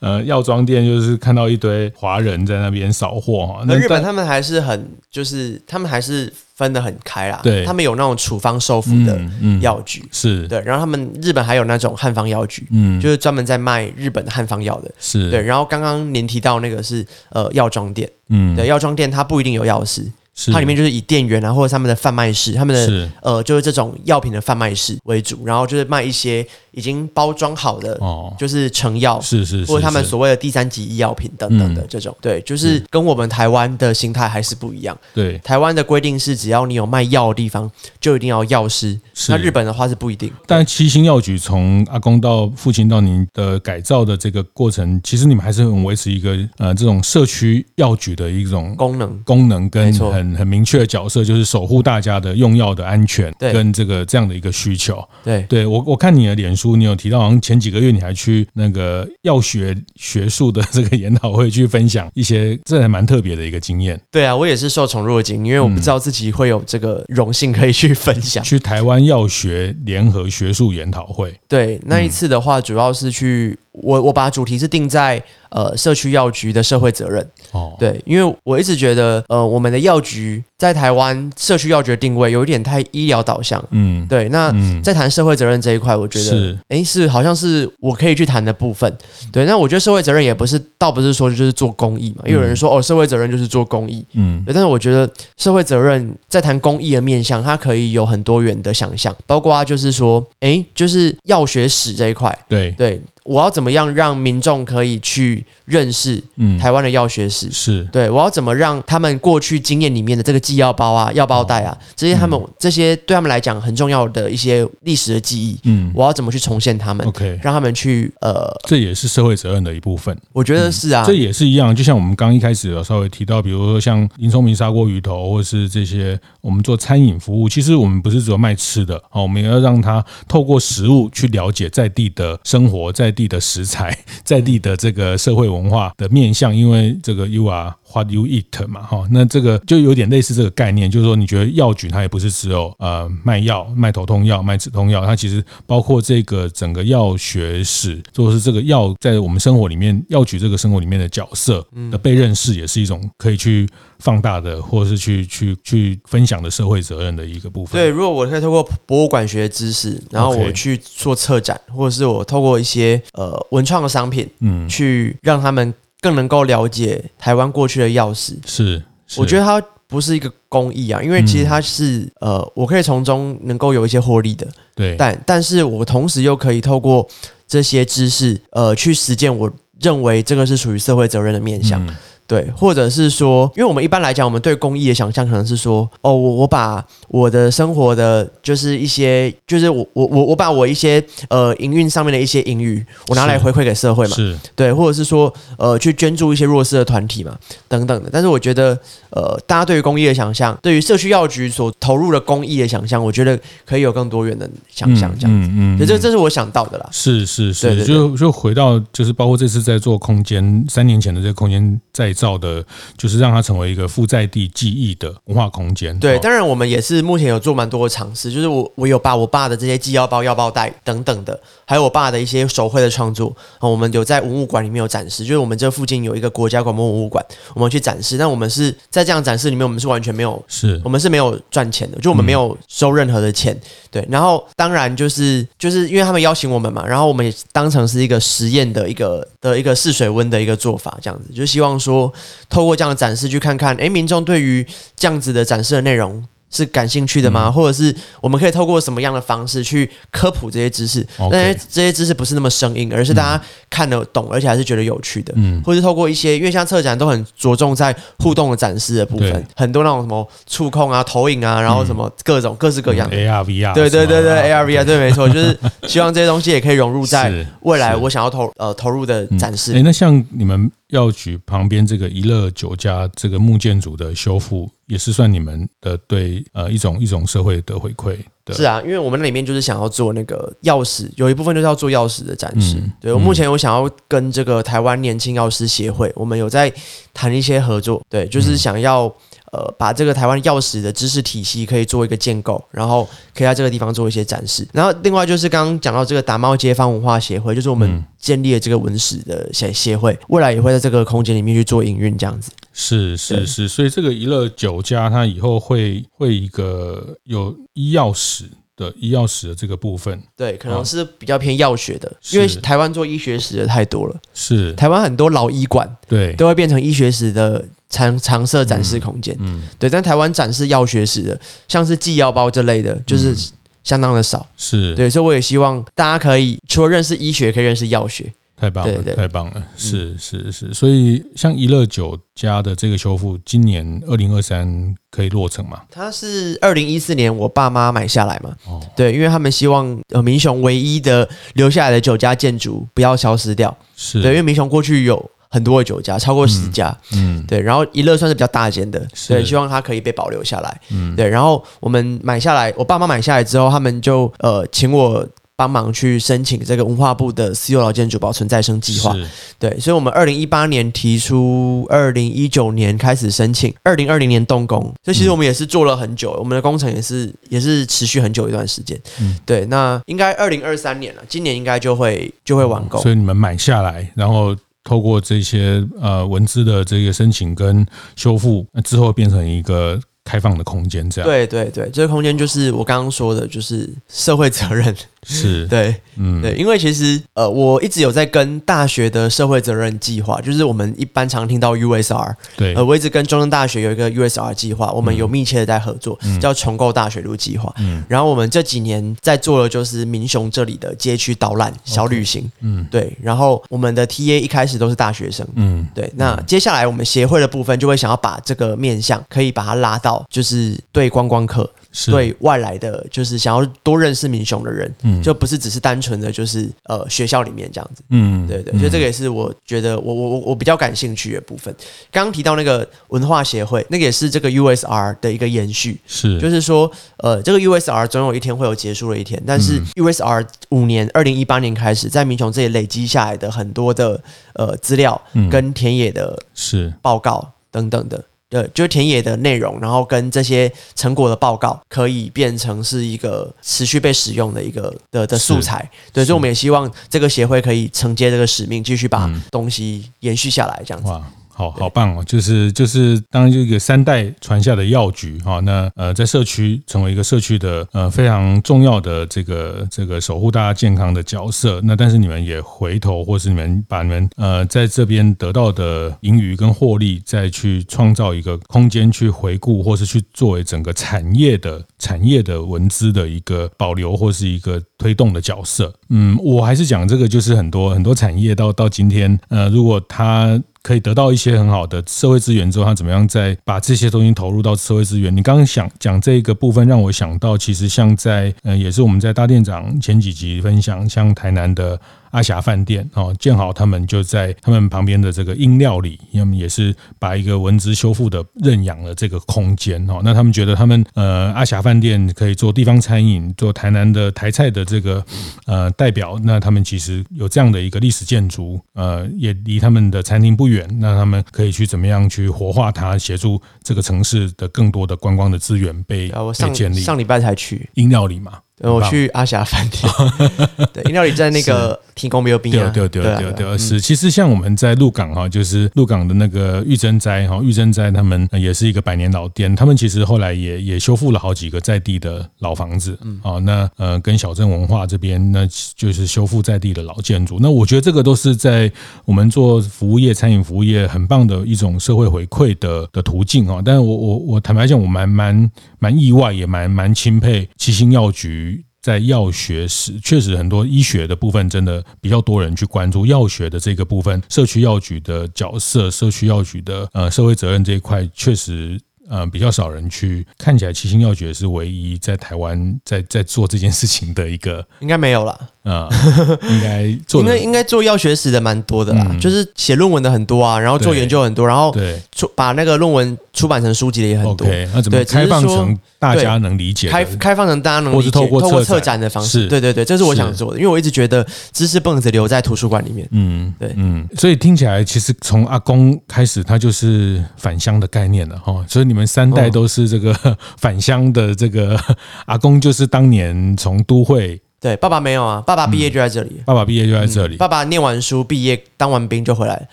呃药妆店，就是看到一堆华人在那边扫货哈。那日本他们还是很，就是他们还是。分得很开啦，对，他们有那种处方收服的药局，嗯嗯、是。对，然后他们日本还有那种汉方药局，嗯，就是专门在卖日本的汉方药的，是。对。然后刚刚您提到那个是呃药妆店，嗯，对，药妆店它不一定有药师。它里面就是以店员啊，或者他们的贩卖室，他们的是。呃，就是这种药品的贩卖室为主，然后就是卖一些已经包装好的，哦，就是成药，是是，或者他们所谓的第三级医药品等等的这种，对，就是跟我们台湾的心态还是不一样。对，台湾的规定是，只要你有卖药的地方，就一定要药师。那日本的话是不一定。但七星药局从阿公到父亲到您的改造的这个过程，其实你们还是很维持一个呃这种社区药局的一种功能。功能跟很。很明确的角色，就是守护大家的用药的安全，跟这个这样的一个需求。对，对我我看你的脸书，你有提到，好像前几个月你还去那个药学学术的这个研讨会去分享一些，这还蛮特别的一个经验。对啊，我也是受宠若惊，因为我不知道自己会有这个荣幸可以去分享。去台湾药学联合学术研讨会，对，那一次的话，主要是去。我我把主题是定在呃社区药局的社会责任哦，对，因为我一直觉得呃我们的药局在台湾社区药局的定位有一点太医疗导向，嗯，对。那在谈社会责任这一块，我觉得是哎是好像是我可以去谈的部分，对。那我觉得社会责任也不是倒不是说就是做公益嘛，因为有人说哦社会责任就是做公益，嗯，对。但是我觉得社会责任在谈公益的面向，它可以有很多元的想象，包括就是说哎就是药学史这一块，对对。我要怎么样让民众可以去认识台湾的药学史？是对，我要怎么让他们过去经验里面的这个寄药包啊、药包袋啊，这些他们这些对他们来讲很重要的一些历史的记忆，嗯，我要怎么去重现他们？OK，让他们去呃，这也是社会责任的一部分。我觉得是啊，这也是一样。就像我们刚一开始有稍微提到，比如说像林聪明砂锅鱼头，或者是这些我们做餐饮服务，其实我们不是只有卖吃的，哦，我们也要让他透过食物去了解在地的生活，在地的食材。在地的这个社会文文化的面向，因为这个 U R what you eat 嘛，哈，那这个就有点类似这个概念，就是说，你觉得药局它也不是只有呃卖药、卖头痛药、卖止痛药，它其实包括这个整个药学史，或者是这个药在我们生活里面，药局这个生活里面的角色的被认识，也是一种可以去放大的，或者是去去去分享的社会责任的一个部分。对，如果我可以透过博物馆学知识，然后我去做策展，或者是我透过一些呃文创的商品，嗯，去让他们更能够了解台湾过去的钥匙。是，我觉得它不是一个公益啊，因为其实它是呃，我可以从中能够有一些获利的。对，但但是我同时又可以透过这些知识，呃，去实践我认为这个是属于社会责任的面向。对，或者是说，因为我们一般来讲，我们对公益的想象可能是说，哦，我我把我的生活的，就是一些，就是我我我我把我一些呃营运上面的一些盈余，我拿来回馈给社会嘛，是，对，或者是说，呃，去捐助一些弱势的团体嘛，等等的。但是我觉得，呃，大家对于公益的想象，对于社区药局所投入的公益的想象，我觉得可以有更多元的想象，这样子。嗯嗯，嗯，这这是我想到的啦。是是是，对对对，就就回到就是包括这次在做空间，三年前的这个空间再造的，就是让它成为一个附在地记忆的文化空间。对，当然我们也是目前有做蛮多的尝试，就是我我有把我爸的这些寄腰包、腰包带等等的，还有我爸的一些手绘的创作，我们有在文物馆里面有展示。就是我们这附近有一个国家广播文物馆，我们去展示。但我们是在这样展示里面，我们是完全没有，是我们是没有赚钱的，就我们没有收任何的钱。嗯、对，然后当然就是就是因为他们邀请我们嘛，然后我们也当成是一个实验的一个的一个试水温的一个做法，这样子就希望说透过这样的展示去看看，诶，民众对于这样子的展示的内容。是感兴趣的吗？嗯、或者是我们可以透过什么样的方式去科普这些知识？那、okay, 这些知识不是那么生硬，而是大家看得懂，而且还是觉得有趣的。嗯，或是透过一些，因为像策展都很着重在互动的展示的部分，很多那种什么触控啊、投影啊，然后什么各种各式各样的 AR、VR，对对对对，AR、VR，对，没错，就是希望这些东西也可以融入在未来我想要投呃投入的展示。哎、嗯欸，那像你们。药局旁边这个怡乐酒家这个木建筑的修复，也是算你们的对呃一种一种社会的回馈。是啊，因为我们里面就是想要做那个钥匙，有一部分就是要做钥匙的展示。嗯、对，我目前有想要跟这个台湾年轻药师协会，我们有在谈一些合作。对，就是想要。呃，把这个台湾钥匙的知识体系可以做一个建构，然后可以在这个地方做一些展示。然后另外就是刚刚讲到这个打猫街坊文化协会，就是我们建立了这个文史的协协会，未来也会在这个空间里面去做营运，这样子。是是是，所以这个怡乐酒家它以后会会一个有医药史的医药史的这个部分，对，可能是比较偏药学的，因为台湾做医学史的太多了。是。台湾很多老医馆，对，都会变成医学史的。常常设展示空间，嗯，嗯，对，但台湾展示药学史的，像是寄药包这类的，就是相当的少，嗯、是。对，所以我也希望大家可以除了认识医学，可以认识药学，太棒了，对对。对，太棒了，是是是，所以像怡乐酒家的这个修复，今年二零二三可以落成吗？它是二零一四年我爸妈买下来嘛，哦，对，因为他们希望呃民雄唯一的留下来的酒家建筑不要消失掉，是。对，因为民雄过去有。很多的酒家，超过十家，嗯，嗯，对，然后怡乐算是比较大间的，对，希望它可以被保留下来，嗯，对，然后我们买下来，我爸妈买下来之后，他们就呃请我帮忙去申请这个文化部的私有老建筑保存再生计划，对，所以我们二零一八年提出，二零一九年开始申请，二零二零年动工，所以其实我们也是做了很久，我们的工程也是也是持续很久一段时间，嗯，对，那应该二零二三年了，今年应该就会就会完工，所以你们买下来，然后。透过这些呃文字的这个申请跟修复，那之后变成一个开放的空间，这样。对对对，这个空间就是我刚刚说的，就是社会责任。是。*laughs* 对，嗯，对，因为其实呃，我一直有在跟大学的社会责任计划，就是我们一般常听到 USR，对，呃，我一直跟中正大学有一个 USR 计划，我们有密切的在合作，嗯、叫重构大学路计划。嗯，然后我们这几年在做的就是民雄这里的街区导览小旅行，嗯，对，然后我们的 TA 一开始都是大学生，嗯，对，那接下来我们协会的部分就会想要把这个面向可以把它拉到，就是对观光客。对外来的，就是想要多认识民雄的人，嗯，就不是只是单纯的就是呃学校里面这样子，嗯，对对，所以这个也是我觉得我我我我比较感兴趣的部分。刚刚提到那个文化协会，那个也是这个 USR 的一个延续，是，就是说呃这个 USR 总有一天会有结束的一天，但是 USR 五年，二零一八年开始在民雄这里累积下来的很多的呃资料跟田野的是。报告等等的。对，就是田野的内容，然后跟这些成果的报告，可以变成是一个持续被使用的一个的的素材。对，所以我们也希望这个协会可以承接这个使命，继续把东西延续下来，这样子。好好棒哦！就是就是当一个三代传下的药局哈，那呃在社区成为一个社区的呃非常重要的这个这个守护大家健康的角色。那但是你们也回头，或是你们把你们呃在这边得到的盈余跟获利，再去创造一个空间去回顾，或是去作为整个产业的产业的文资的一个保留，或是一个推动的角色。嗯，我还是讲这个，就是很多很多产业到到今天，呃，如果它可以得到一些很好的社会资源之后，他怎么样再把这些东西投入到社会资源？你刚刚想讲这个部分，让我想到，其实像在呃，也是我们在大店长前几集分享，像台南的。阿霞饭店哦，建好他们就在他们旁边的这个英料理，他们也是把一个文资修复的认养了这个空间哦。那他们觉得他们呃阿霞饭店可以做地方餐饮，做台南的台菜的这个呃代表。那他们其实有这样的一个历史建筑，呃，也离他们的餐厅不远。那他们可以去怎么样去活化它，协助这个城市的更多的观光的资源被被建立。上礼拜才去英料理嘛。我去阿霞饭店，*laughs* 对，饮料里在那个天公庙边啊，对对对对对，是。其实像我们在鹿港哈，就是鹿港的那个玉珍斋哈，玉珍斋他们也是一个百年老店，他们其实后来也也修复了好几个在地的老房子，嗯，啊，那呃跟小镇文化这边，那就是修复在地的老建筑。那我觉得这个都是在我们做服务业、餐饮服务业很棒的一种社会回馈的的途径啊。但是我我我坦白讲，我蛮蛮蛮意外，也蛮蛮钦佩七星药局。在药学是，确实很多医学的部分真的比较多人去关注药学的这个部分，社区药局的角色，社区药局的呃社会责任这一块，确实呃比较少人去看起来。七星药局是唯一在台湾在在做这件事情的一个，应该没有了。啊，*laughs* 应该做，应该应该做药学史的蛮多的啦，嗯、就是写论文的很多啊，然后做研究很多，然后对出把那个论文出版成书籍的也很多。Okay, 那怎么开放成大家能理解？开开放成大家能理解，透过策展的方式。对对对，这是我想做的，因为我一直觉得知识蹦子留在图书馆里面。嗯，对，嗯，所以听起来其实从阿公开始，他就是返乡的概念了哈。所以你们三代都是这个 *laughs* 返乡的这个 *laughs* 阿公，就是当年从都会。对，爸爸没有啊，爸爸毕业就在这里。爸爸毕业就在这里。爸爸念完书毕业，当完兵就回来。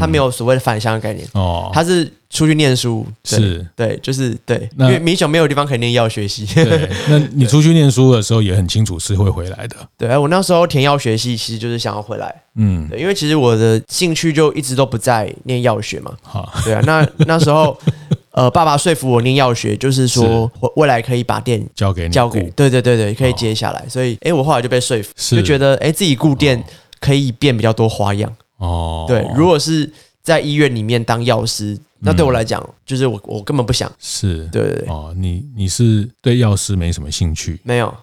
他没有所谓的返乡的概念。哦，他是出去念书。是，对，就是对。因为米雄没有地方可以念药学系。对，那你出去念书的时候也很清楚是会回来的。对，我那时候填药学系其实就是想要回来。嗯，对，因为其实我的兴趣就一直都不在念药学嘛。好，对啊，那那时候。呃，爸爸说服我念药学，就是说未来可以把店交给你，交给对对对对，可以接下来。所以，哎，我后来就被说服，就觉得哎，自己顾店可以变比较多花样。哦，对，如果是在医院里面当药师，那对我来讲，就是我我根本不想。是，对对对。哦，你你是对药师没什么兴趣？没有，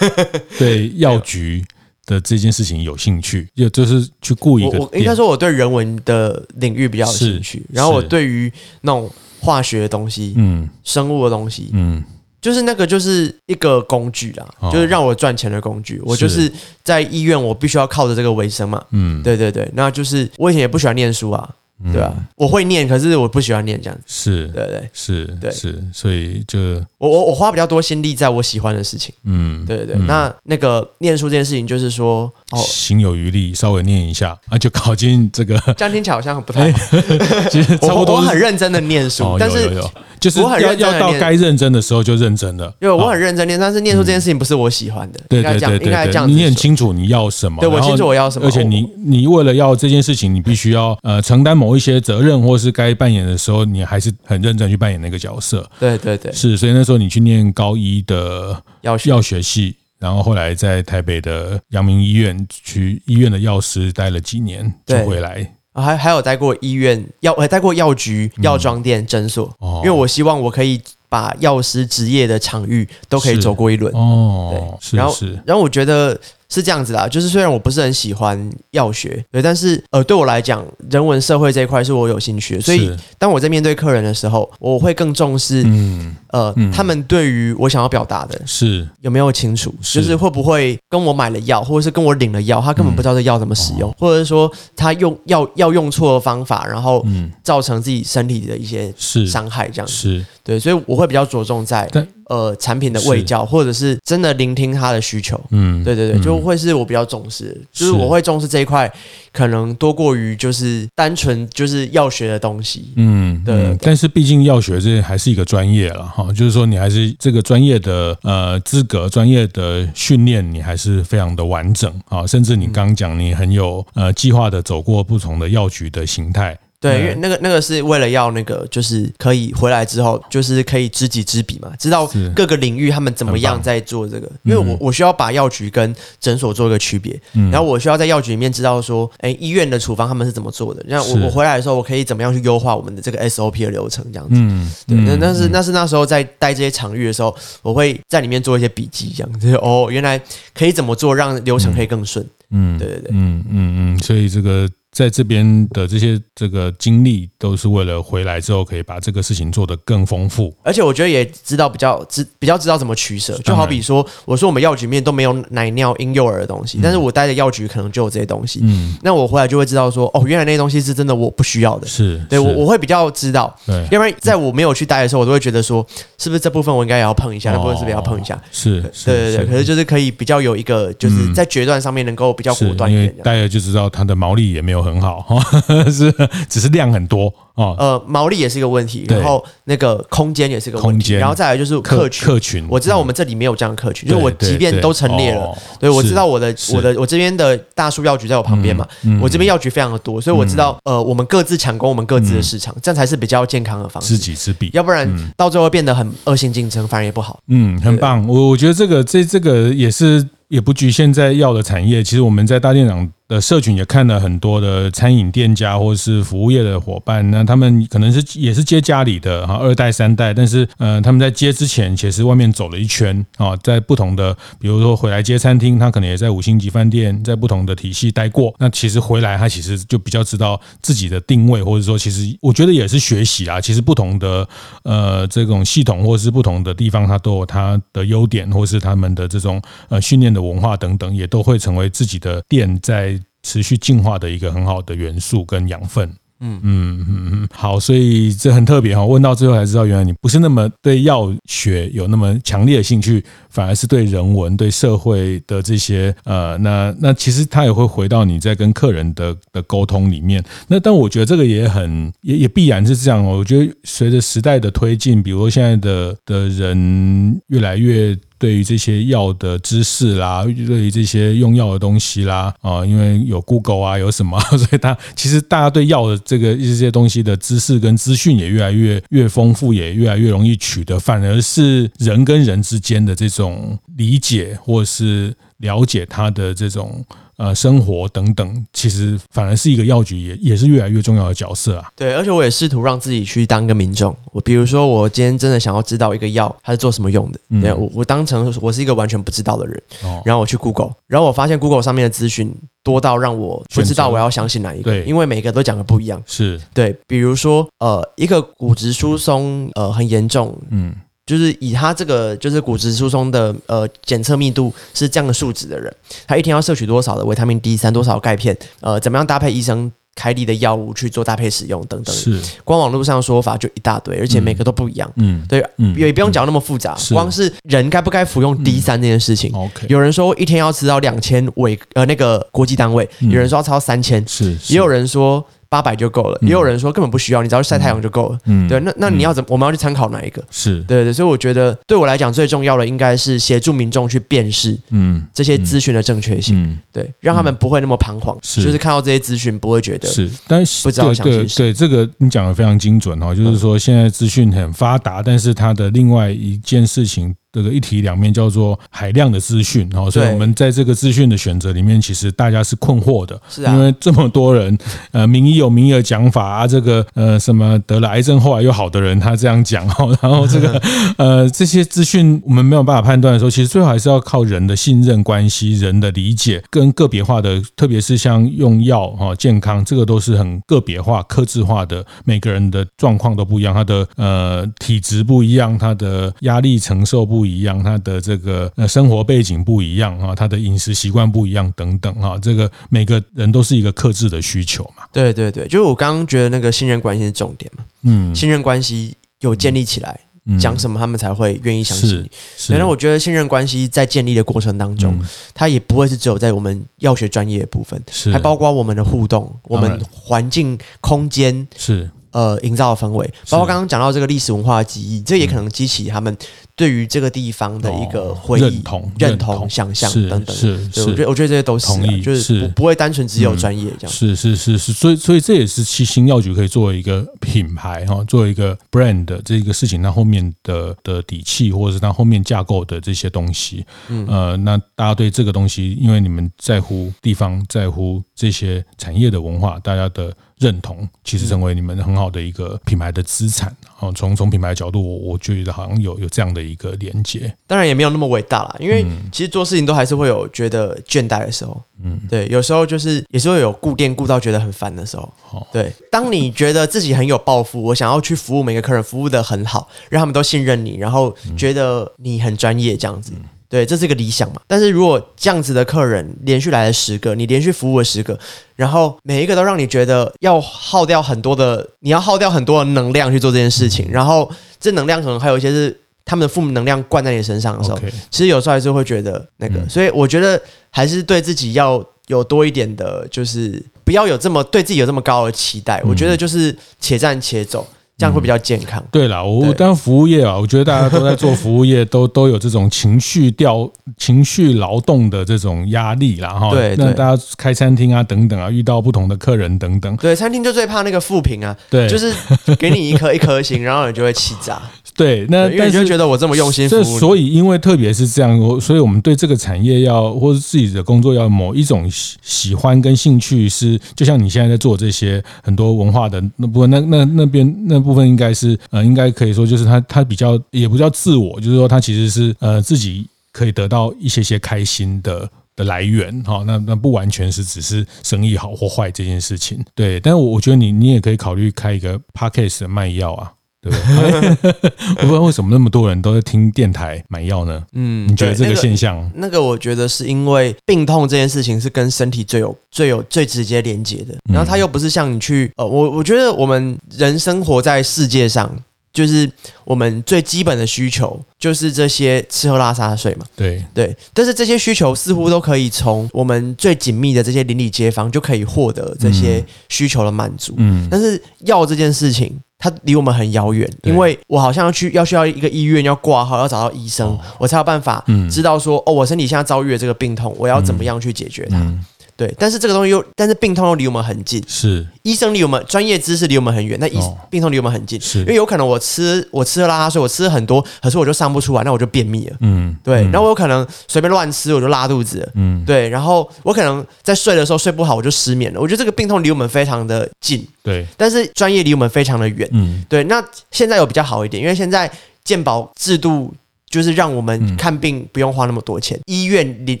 *laughs* 对药局的这件事情有兴趣，就就是去雇一个。我应该说，我对人文的领域比较有兴趣，然后我对于那种。化学的东西，嗯，生物的东西，嗯，就是那个就是一个工具啦，哦、就是让我赚钱的工具。我就是在医院，我必须要靠着这个为生嘛，嗯，对对对，那就是我以前也不喜欢念书啊。对啊，我会念，可是我不喜欢念这样子。是，对对，是，对是，所以就我我我花比较多心力在我喜欢的事情。嗯，对对对。那那个念书这件事情，就是说，哦，心有余力，稍微念一下啊，就考进这个。*laughs* 这样听起来好像很不太好。*laughs* 其实差不多，我很认真的念书，但是就是我很认真要到该认真的时候就认真了。因为我很认真念，但是念书这件事情不是我喜欢的。对对对对，应该这样。你很清楚你要什么，对我清楚我要什么，而且你你为了要这件事情，你必须要呃承担某。某一些责任，或是该扮演的时候，你还是很认真去扮演那个角色。对对对，是。所以那时候你去念高一的药药学系，然后后来在台北的阳明医院去医院的药师待了几年，就回来。还还有待过医院药，还待过药局、药妆店、诊所。因为我希望我可以把药师职业的场域都可以走过一轮。哦，对。然后然后我觉得。是这样子啦，就是虽然我不是很喜欢药学，对，但是呃，对我来讲，人文社会这一块是我有兴趣的，所以当我在面对客人的时候，我会更重视，嗯，呃，嗯、他们对于我想要表达的是。有没有清楚，就是会不会跟我买了药，或者是跟我领了药，他根本不知道这药怎么使用，嗯、或者是说他用药要用错的方法，然后造成自己身体的一些伤害，这样子，是。对，所以我会比较着重在。呃，产品的味教，或者是真的聆听他的需求，嗯，对对对，就会是我比较重视，就是我会重视这一块，可能多过于就是单纯就是药学的东西，嗯，对。但是毕竟药学这还是一个专业了哈，就是说你还是这个专业的呃资格、专业的训练，你还是非常的完整啊，甚至你刚讲你很有呃计划的走过不同的药局的形态。对，因为那个那个是为了要那个，就是可以回来之后，就是可以知己知彼嘛，知道各个领域他们怎么样在做这个。因为我我需要把药局跟诊所做一个区别，然后我需要在药局里面知道说，哎，医院的处方他们是怎么做的。那我我回来的时候，我可以怎么样去优化我们的这个 SOP 的流程，这样子。嗯，对，那那是那是那时候在待这些场域的时候，我会在里面做一些笔记，这样子。哦，原来可以怎么做，让流程可以更顺。嗯，对对对，嗯嗯嗯，所以这个。在这边的这些这个经历，都是为了回来之后可以把这个事情做得更丰富。而且我觉得也知道比较知比较知道怎么取舍。就好比说，我说我们药局面都没有奶尿婴幼儿的东西，但是我待的药局可能就有这些东西。嗯，那我回来就会知道说，哦，原来那些东西是真的我不需要的。是，对我我会比较知道。对，要不然在我没有去待的时候，我都会觉得说，是不是这部分我应该也要碰一下？那部分是不是也要碰一下？是，对对对。可是就是可以比较有一个，就是在决断上面能够比较果断一点。待了就知道它的毛利也没有很好哈。*laughs* 是，只是量很多哦。呃，毛利也是一个问题，然后那个空间也是个问题，然后再来就是客群。客群，我知道我们这里没有这样的客群，因为我即便都陈列了，对，我知道我的我的我这边的大树药局在我旁边嘛，我这边药局非常的多，所以我知道呃，我们各自抢攻我们各自的市场，这样才是比较健康的方式。知己知彼，要不然到最后变得很恶性竞争，反而也不好。嗯，很棒。我我觉得这个这这个也是也不局限在药的产业，其实我们在大店长的社群也看了很多的餐饮店家或者是服务业的伙伴，那他们可能是也是接家里的哈二代三代，但是呃他们在接之前其实外面走了一圈啊，在不同的比如说回来接餐厅，他可能也在五星级饭店，在不同的体系待过，那其实回来他其实就比较知道自己的定位，或者说其实我觉得也是学习啊，其实不同的呃这种系统或者是不同的地方，它都有它的优点，或是他们的这种呃训练的文化等等，也都会成为自己的店在。持续进化的一个很好的元素跟养分，嗯嗯嗯嗯，好，所以这很特别哈。问到最后才知道，原来你不是那么对药学有那么强烈的兴趣，反而是对人文、对社会的这些呃，那那其实他也会回到你在跟客人的的沟通里面。那但我觉得这个也很也也必然是这样哦。我觉得随着时代的推进，比如说现在的的人越来越。对于这些药的知识啦，对于这些用药的东西啦，啊，因为有 Google 啊，有什么，*laughs* 所以他其实大家对药的这个这些东西的知识跟资讯也越来越越丰富，也越来越容易取得，反而是人跟人之间的这种理解或是了解他的这种。呃，生活等等，其实反而是一个药局也也是越来越重要的角色啊。对，而且我也试图让自己去当个民众。我比如说，我今天真的想要知道一个药它是做什么用的，嗯、对，我我当成我是一个完全不知道的人，哦、然后我去 Google，然后我发现 Google 上面的资讯多到让我不知道我要相信哪一个，因为每个都讲的不一样。是对，比如说呃，一个骨质疏松呃很严重，嗯。就是以他这个就是骨质疏松的呃检测密度是这样的数值的人，他一天要摄取多少的维他命 D 三，多少钙片，呃，怎么样搭配医生开立的药物去做搭配使用等等。是，光网络上说法就一大堆，而且每个都不一样。嗯，对，嗯，也不用讲那么复杂，是光是人该不该服用 D 三这件事情。OK，有人说一天要吃到两千维，呃，那个国际单位，有人说要超三千，是，也有人说。八百就够了，也有人说根本不需要，你只要去晒太阳就够了。嗯，对，那那你要怎么？我们要去参考哪一个？是对对，所以我觉得对我来讲最重要的应该是协助民众去辨识，嗯，这些资讯的正确性。嗯，对，让他们不会那么彷徨，就是看到这些资讯不会觉得是，但是不知道。对这个你讲的非常精准哦，就是说现在资讯很发达，但是它的另外一件事情。这个一体两面叫做海量的资讯，然后所以我们在这个资讯的选择里面，其实大家是困惑的，是啊，因为这么多人，*laughs* 呃，名医有名医的讲法啊，这个呃什么得了癌症后来又好的人，他这样讲，*laughs* 然后这个 *laughs* 呃这些资讯我们没有办法判断的时候，其实最好还是要靠人的信任关系、人的理解跟个别化的，特别是像用药哈健康这个都是很个别化、克制化的，每个人的状况都不一样，他的呃体质不一样，他的压力承受不。不一样，他的这个呃生活背景不一样啊，他的饮食习惯不一样等等哈，这个每个人都是一个克制的需求嘛。对对对，就是我刚刚觉得那个信任关系是重点嘛。嗯，信任关系有建立起来，讲、嗯、什么他们才会愿意相信你。是，然后我觉得信任关系在建立的过程当中，嗯、它也不会是只有在我们药学专业的部分，是还包括我们的互动，我们环境空间是。呃营造的氛围，包括刚刚讲到这个历史文化的记忆，这也可能激起他们。对于这个地方的一个回忆、认同、认同、想象等等，是是，我觉得我觉得这些都是同意，就是不不会单纯只有专业这样。是是是是，所以所以这也是七星药局可以作为一个品牌哈，作为一个 brand 这一个事情，它后面的的底气，或者是它后面架构的这些东西，嗯。呃，那大家对这个东西，因为你们在乎地方，在乎这些产业的文化，大家的。认同其实成为你们很好的一个品牌的资产哦。从从品牌的角度，我我觉得好像有有这样的一个连接。当然也没有那么伟大啦，因为其实做事情都还是会有觉得倦怠的时候。嗯，对，有时候就是也是会有顾店顾到觉得很烦的时候。对，当你觉得自己很有抱负，我想要去服务每个客人，服务的很好，让他们都信任你，然后觉得你很专业这样子。对，这是一个理想嘛。但是如果这样子的客人连续来了十个，你连续服务了十个，然后每一个都让你觉得要耗掉很多的，你要耗掉很多的能量去做这件事情，然后这能量可能还有一些是他们的负能量灌在你身上的时候，其实有时候还是会觉得那个。所以我觉得还是对自己要有多一点的，就是不要有这么对自己有这么高的期待。我觉得就是且战且走。这样会比较健康。嗯、对了，我当服务业啊，我觉得大家 *laughs* 都在做服务业，都都有这种情绪调、情绪劳动的这种压力啦。哈。对，那大家开餐厅啊，等等啊，遇到不同的客人等等。对，餐厅就最怕那个负评啊。对，就是给你一颗一颗星，然后你就会气炸。对，那因为你就觉得我这么用心这，所以因为特别是这样，我所以我们对这个产业要或者自己的工作要某一种喜喜欢跟兴趣是，就像你现在在做这些很多文化的那部分，那那那边那部分应该是呃，应该可以说就是他他比较也不叫自我，就是说他其实是呃自己可以得到一些些开心的的来源哈。那那不完全是只是生意好或坏这件事情，对。但是我我觉得你你也可以考虑开一个 podcast 卖药啊。对，*laughs* 我不知道为什么那么多人都在听电台买药呢？嗯，你觉得这个现象？那个，那个我觉得是因为病痛这件事情是跟身体最有、最有、最直接连接的。然后它又不是像你去呃，我我觉得我们人生活在世界上，就是我们最基本的需求就是这些吃喝拉撒睡嘛。对对，但是这些需求似乎都可以从我们最紧密的这些邻里街坊就可以获得这些需求的满足。嗯，但是药这件事情。它离我们很遥远，因为我好像要去要需要一个医院要挂号，要找到医生，我才有办法知道说哦，我身体现在遭遇了这个病痛，我要怎么样去解决它。对，但是这个东西又，但是病痛又离我们很近。是，医生离我们专业知识离我们很远，那医病痛离我们很近。是，因为有可能我吃我吃了拉拉水，我吃了很多，可是我就上不出来，那我就便秘了。嗯，对。然后我有可能随便乱吃，我就拉肚子。嗯，对。然后我可能在睡的时候睡不好，我就失眠了。我觉得这个病痛离我们非常的近。对，但是专业离我们非常的远。嗯，对。那现在有比较好一点，因为现在健保制度。就是让我们看病不用花那么多钱，嗯、医院、诊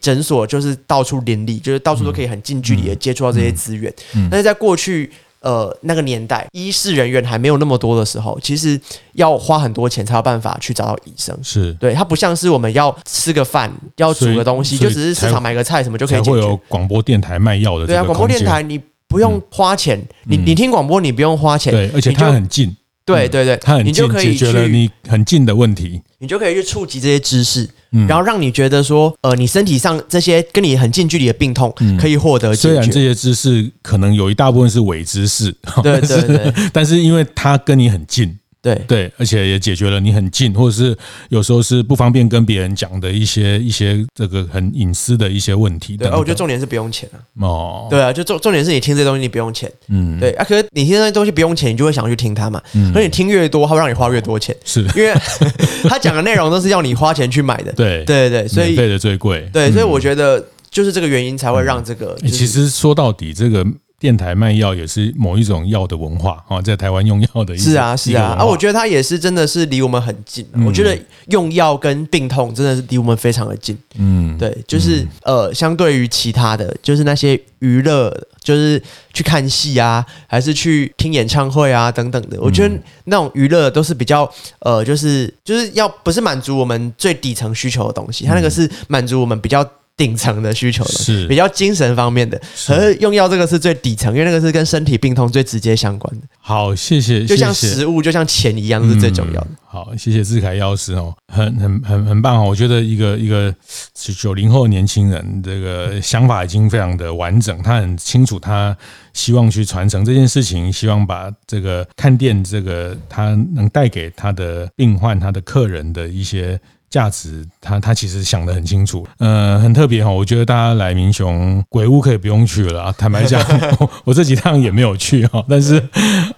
诊所就是到处林立，就是到处都可以很近距离的接触到这些资源。嗯。嗯。嗯、但是在过去，呃，那个年代，医事人员还没有那么多的时候，其实要花很多钱才有办法去找到医生。是。对，它不像是我们要吃个饭，要煮个东西，就只是市场买个菜什么就可以解决。会有广播电台卖药的，对啊，广播电台你不用花钱，嗯、你你听广播你不用花钱，对，而且它很近。对对对，它很近，你就可以解决了你很近的问题，你就可以去触及这些知识，嗯、然后让你觉得说，呃，你身体上这些跟你很近距离的病痛可以获得解决。虽然这些知识可能有一大部分是伪知识，对对对，*laughs* 但是因为它跟你很近。对对，而且也解决了你很近，或者是有时候是不方便跟别人讲的一些一些这个很隐私的一些问题。对，我觉得重点是不用钱啊。哦，对啊，就重重点是你听这些东西你不用钱。嗯，对啊，可是你听这些东西不用钱，你就会想去听它嘛。嗯，所以你听越多，它会让你花越多钱。是，因为 *laughs* 他讲的内容都是要你花钱去买的。对对对，所以免费的最贵。对，所以我觉得就是这个原因才会让这个。其实说到底，这个。电台卖药也是某一种药的文化啊，在台湾用药的一是啊是啊啊，我觉得它也是真的是离我们很近。我觉得用药跟病痛真的是离我们非常的近。嗯，对，就是呃，相对于其他的就是那些娱乐，就是去看戏啊，还是去听演唱会啊等等的，我觉得那种娱乐都是比较呃，就是就是要不是满足我们最底层需求的东西，它那个是满足我们比较。顶层的需求的，是比较精神方面的。可是用药这个是最底层，因为那个是跟身体病痛最直接相关的。好，谢谢，就像食物，就像钱一样，是最重要的。嗯、好，谢谢志凯药师哦，很很很很棒哦。我觉得一个一个九零后的年轻人，这个想法已经非常的完整，他很清楚，他希望去传承这件事情，希望把这个看店这个他能带给他的病患、他的客人的一些。价值，他他其实想得很清楚，呃，很特别哈。我觉得大家来民雄鬼屋可以不用去了。*laughs* 坦白讲，*laughs* 我，这几趟也没有去哈。*laughs* 但是，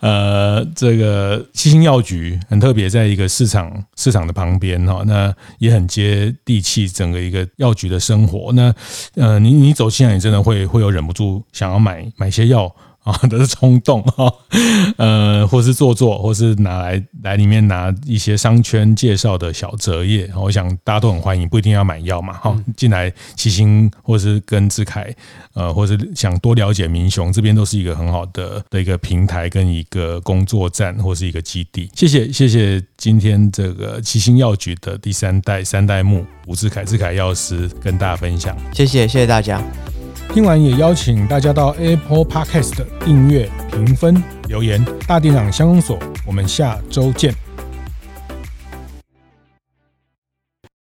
呃，这个七星药局很特别，在一个市场市场的旁边哈，那也很接地气，整个一个药局的生活。那呃，你你走进来，你真的会会有忍不住想要买买些药。啊，*laughs* 都是冲动哈，呃，或是做作，或是拿来来里面拿一些商圈介绍的小折页，我想大家都很欢迎，不一定要买药嘛，哈，进来七星或是跟志凯，呃，或是想多了解民雄这边，都是一个很好的的一个平台跟一个工作站或是一个基地。谢谢谢谢今天这个七星药局的第三代三代目吴志凯志凯药师跟大家分享，谢谢谢谢大家。听完也邀请大家到 Apple Podcast 订阅、评分、留言。大店长乡公所，我们下周见。